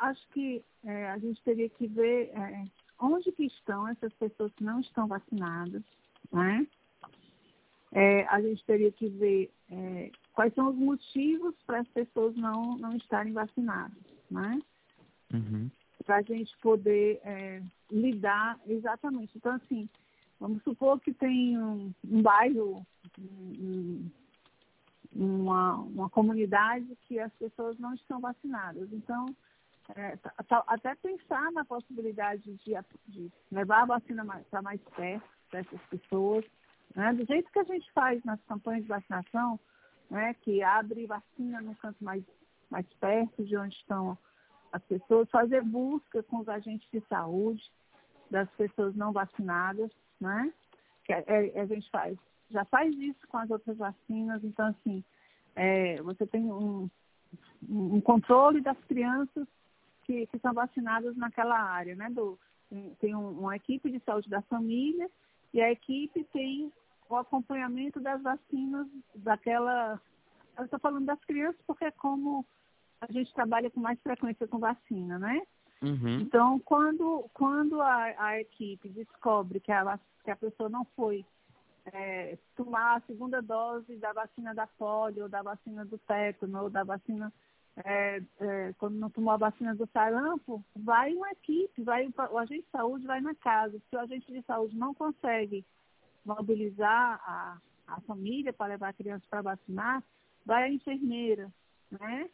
Acho que é, a gente teria que ver é, onde que estão essas pessoas que não estão vacinadas, né? É, a gente teria que ver é, quais são os motivos para as pessoas não, não estarem vacinadas, né? Uhum. Para a gente poder é, lidar exatamente. Então, assim, vamos supor que tem um, um bairro, um, uma, uma comunidade que as pessoas não estão vacinadas. Então, é, tá, tá, até pensar na possibilidade de, de levar a vacina para mais perto dessas pessoas, né? do jeito que a gente faz nas campanhas de vacinação, né? que abre vacina no canto mais, mais perto de onde estão as pessoas, fazer busca com os agentes de saúde das pessoas não vacinadas, né? que a, é, é, a gente faz, já faz isso com as outras vacinas, então assim, é, você tem um, um controle das crianças que, que são vacinadas naquela área, né? Do, tem, um, uma equipe de saúde da família e a equipe tem o acompanhamento das vacinas daquela. Eu estou falando das crianças porque é como a gente trabalha com mais frequência com vacina, né? Uhum. Então, quando, quando a, a, equipe descobre que a, que a pessoa não foi é, tomar a segunda dose da vacina da polio, ou da vacina do tétano, ou da vacina é, é, quando não tomou a vacina do sarampo, vai uma equipe, vai o agente de saúde vai na casa. Se o agente de saúde não consegue mobilizar a, a família para levar a criança para vacinar, vai a enfermeira, né?